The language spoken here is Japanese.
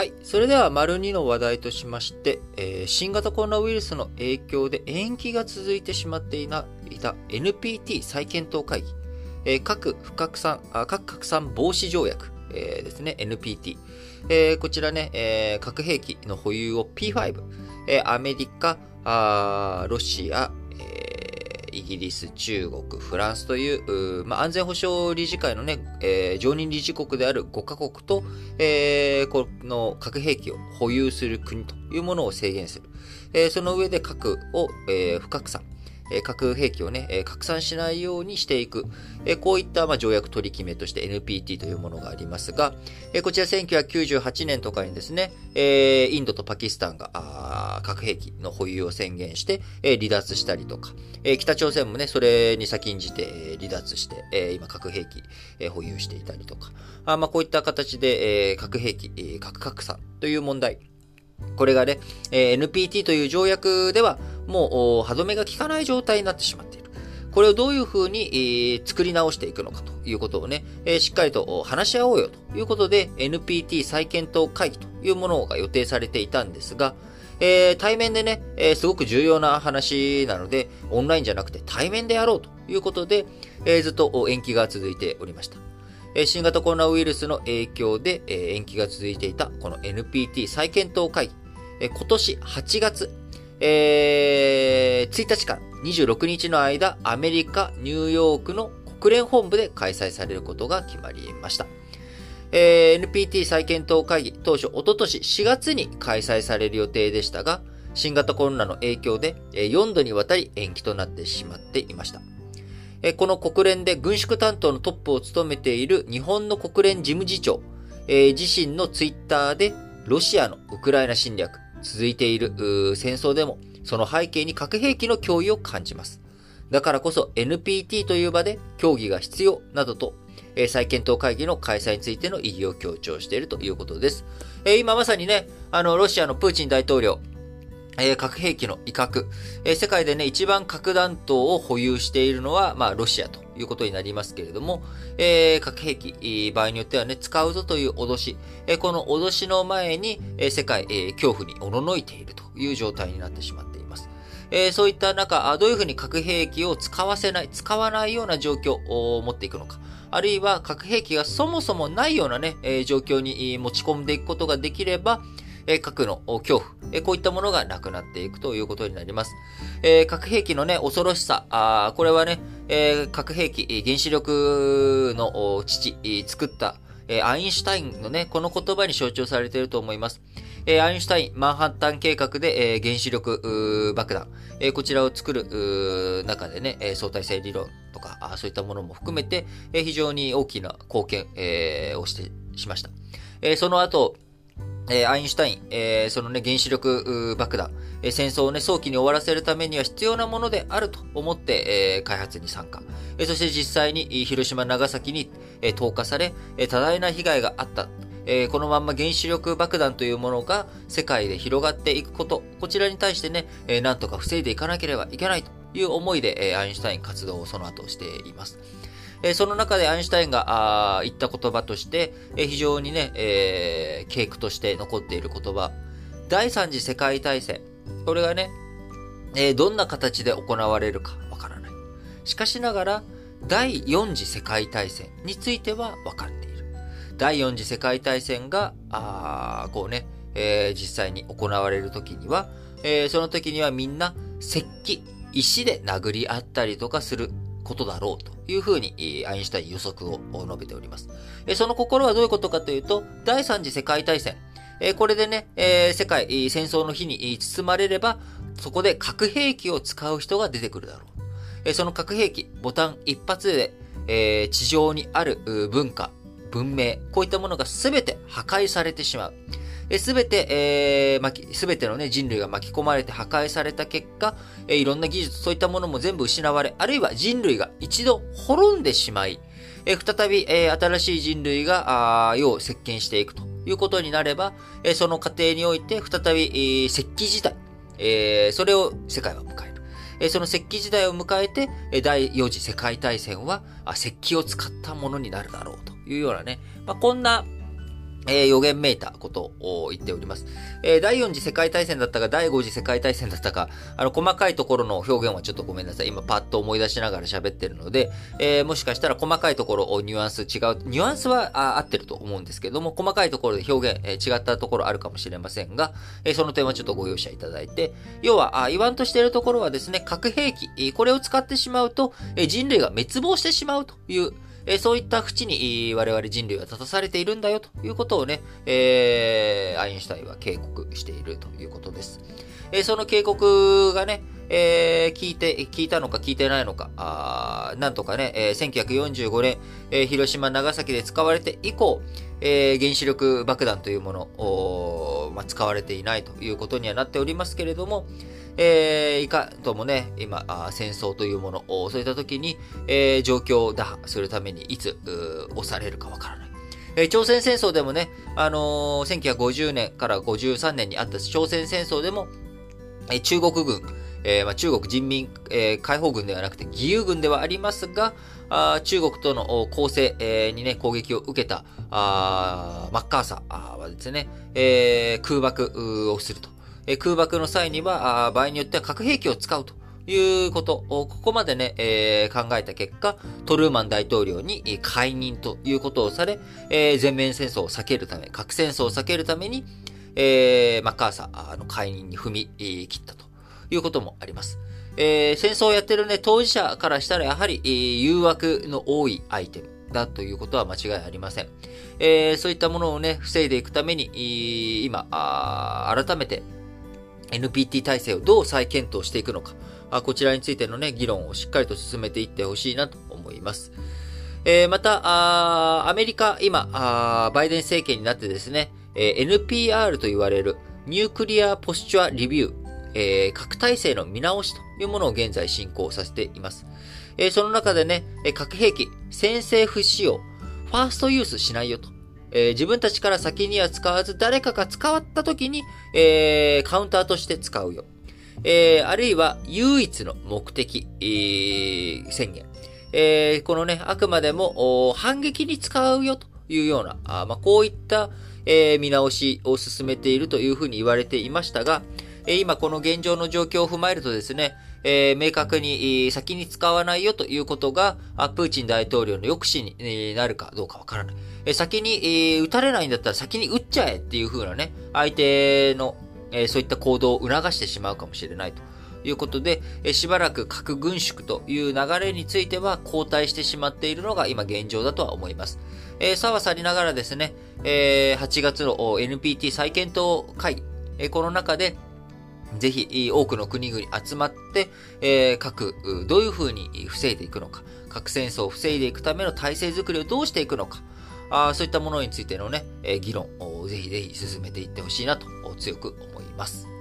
はい。それでは、丸2の話題としまして、えー新型コロナウイルスの影響で延期が続いてしまっていた NPT 再検討会議、えー核不拡散、あ核拡散防止条約、えーですね、NPT。えーこちらね、えー核兵器の保有を P5、えーアメリカ、ロシア、えーイギリス、中国、フランスという、うまあ、安全保障理事会のね、えー常任理事国である5カ国と、えーこの核兵器を保有する国というものを制限する。えーその上で核を、えー不拡散、核兵器をね、拡散しないようにしていく。えこういった、ま、条約取り決めとして NPT というものがありますが、えこちら1998年とかにですね、えインドとパキスタンが核兵器の保有を宣言して、え離脱したりとか、え北朝鮮もね、それに先んじて、離脱して、え今核兵器、え保有していたりとか、あまあ、こういった形で、え核兵器、核拡散という問題、これがね、え NPT という条約では、もう、歯止めが効かない状態になってしまっている。これをどういうふうに、作り直していくのかということをね、えしっかりと話し合おうよということで、NPT 再検討会議というものが予定されていたんですが、えー対面でね、えーすごく重要な話なので、オンラインじゃなくて対面でやろうということで、えーずっと延期が続いておりました。え新型コロナウイルスの影響で、え延期が続いていたこの NPT 再検討会議、え今年8月、えー1日から26日の間、アメリカ・ニューヨークの国連本部で開催されることが決まりました。えー NPT 再検討会議、当初、おととし4月に開催される予定でしたが、新型コロナの影響でえー4度にわたり延期となってしまっていました。えーこの国連で軍縮担当のトップを務めている日本の国連事務次長、えー自身のツイッターで、ロシアのウクライナ侵略、続いている戦争でも、その背景に核兵器の脅威を感じます。だからこそ NPT という場で協議が必要などと、えー再検討会議の開催についての意義を強調しているということです。えー今まさにね、あの、ロシアのプーチン大統領、えー核兵器の威嚇、え世界でね、一番核弾頭を保有しているのは、まあ、ロシアということになりますけれども、えー核兵器、場合によってはね、使うぞという脅し、えーこの脅しの前に、えー世界、えー恐怖におののいているという状態になってしまっています。えーそういった中、どういうふうに核兵器を使わせない、使わないような状況を持っていくのか。あるいは核兵器がそもそもないようなね、えー状況に持ち込んでいくことができれば、え核の恐怖、えこういったものがなくなっていくということになります。え核兵器のね、恐ろしさ、あこれはね、え核兵器、原子力の父、作った、えアインシュタインのね、この言葉に象徴されていると思います。えアインシュタイン、マンハッタン計画で、え原子力爆弾、えこちらを作る中でね、相対性理論とか、あそういったものも含めて、え非常に大きな貢献、えをして、しました。えその後、えアインシュタイン、えーそのね、原子力爆弾、えー戦争をね、早期に終わらせるためには必要なものであると思って、えー開発に参加。えそして実際に広島、長崎に、え投下され、え多大な被害があった。えこのまんま原子力爆弾というものが世界で広がっていくこと、こちらに対してね、えーなんとか防いでいかなければいけないという思いで、えアインシュタイン活動をその後しています。えその中でアインシュタインが言った言葉として、え非常にね、えー、警句として残っている言葉。第三次世界大戦。これがね、えーどんな形で行われるかわからない。しかしながら、第四次世界大戦については分かっている。第四次世界大戦が、あこうね、えー実際に行われる時には、えーその時にはみんな石器、石で殴り合ったりとかすることだろうというふうに、アインシュタイン予測を述べております。その心はどういうことかというと、第三次世界大戦。これでね、世界、戦争の火に包まれれば、そこで核兵器を使う人が出てくるだろう。その核兵器、ボタン一発で、地上にある文化、文明、こういったものが全て破壊されてしまう。すべて、えー、すべてのね、人類が巻き込まれて破壊された結果、えーいろんな技術、そういったものも全部失われ、あるいは人類が一度滅んでしまい、えー再び、えー新しい人類が、あ世を席巻していくということになれば、えーその過程において、再び、えー石器時代、えーそれを世界は迎える。えーその石器時代を迎えて、え第4次世界大戦は、石器を使ったものになるだろうというようなね、まあ、こんな、えー、予言めいたことを言っております。えー、第4次世界大戦だったか、第5次世界大戦だったか、あの、細かいところの表現はちょっとごめんなさい。今パッと思い出しながら喋ってるので、えー、もしかしたら細かいところをニュアンス違う、ニュアンスはあ合ってると思うんですけども、細かいところで表現、え、違ったところあるかもしれませんが、え、その点はちょっとご容赦いただいて、要は、あ言わんとしているところはですね、核兵器、これを使ってしまうと、え、人類が滅亡してしまうという、えそういった淵に我々人類は立たされているんだよということをね、えー、アインシュタインは警告しているということです。えその警告がね、えー、聞いて、聞いたのか聞いてないのか、あなんとかね、えー、1945年、えー、広島、長崎で使われて以降、えー、原子力爆弾というものを、まあ、使われていないということにはなっておりますけれども、えー、いかともね、今、戦争というものを、そういった時に、えー、状況を打破するためにいつ、押されるかわからない。えー、朝鮮戦争でもね、あのー、1950年から53年にあった朝鮮戦争でも、えー、中国軍、えーまあ、中国人民、えー、解放軍ではなくて義勇軍ではありますが、あ中国との攻勢、えー、にね、攻撃を受けた、あマッカーサーはですね、えー、空爆をすると。え空爆の際には、場合によっては核兵器を使うということを、ここまでね、えー、考えた結果、トルーマン大統領に解任ということをされ、えー、全面戦争を避けるため、核戦争を避けるために、えー、マッカーサーの解任に踏み切ったということもあります。えー、戦争をやってるね、当事者からしたらやはり、えー、誘惑の多いアイテムだということは間違いありません。えー、そういったものをね、防いでいくために、今、改めて NPT 体制をどう再検討していくのか、あこちらについてのね、議論をしっかりと進めていってほしいなと思います。えー、また、あアメリカ、今あ、バイデン政権になってですね、えー、NPR と言われるニュークリアポスチュアリビュー、えー、核体制の見直しというものを現在進行させています。えー、その中でね、核兵器、先制不使用、ファーストユースしないよと。えー、自分たちから先には使わず、誰かが使った時に、えー、カウンターとして使うよ。えー、あるいは、唯一の目的、えー、宣言。えー、このね、あくまでも、反撃に使うよというような、あまあ、こういった、えー、見直しを進めているというふうに言われていましたが、今この現状の状況を踏まえるとですね、え、明確に先に使わないよということが、プーチン大統領の抑止になるかどうかわからない。先に、撃たれないんだったら先に撃っちゃえっていう風なね、相手の、そういった行動を促してしまうかもしれないと。いうことで、しばらく核軍縮という流れについては後退してしまっているのが今現状だとは思います。えー、さはさりながらですね、えー、8月の NPT 再検討会、えー、この中で、ぜひ多くの国々集まって、えー、各、どういうふうに防いでいくのか、核戦争を防いでいくための体制づくりをどうしていくのか、あそういったものについてのね、え、議論をぜひぜひ進めていってほしいなと強く思います。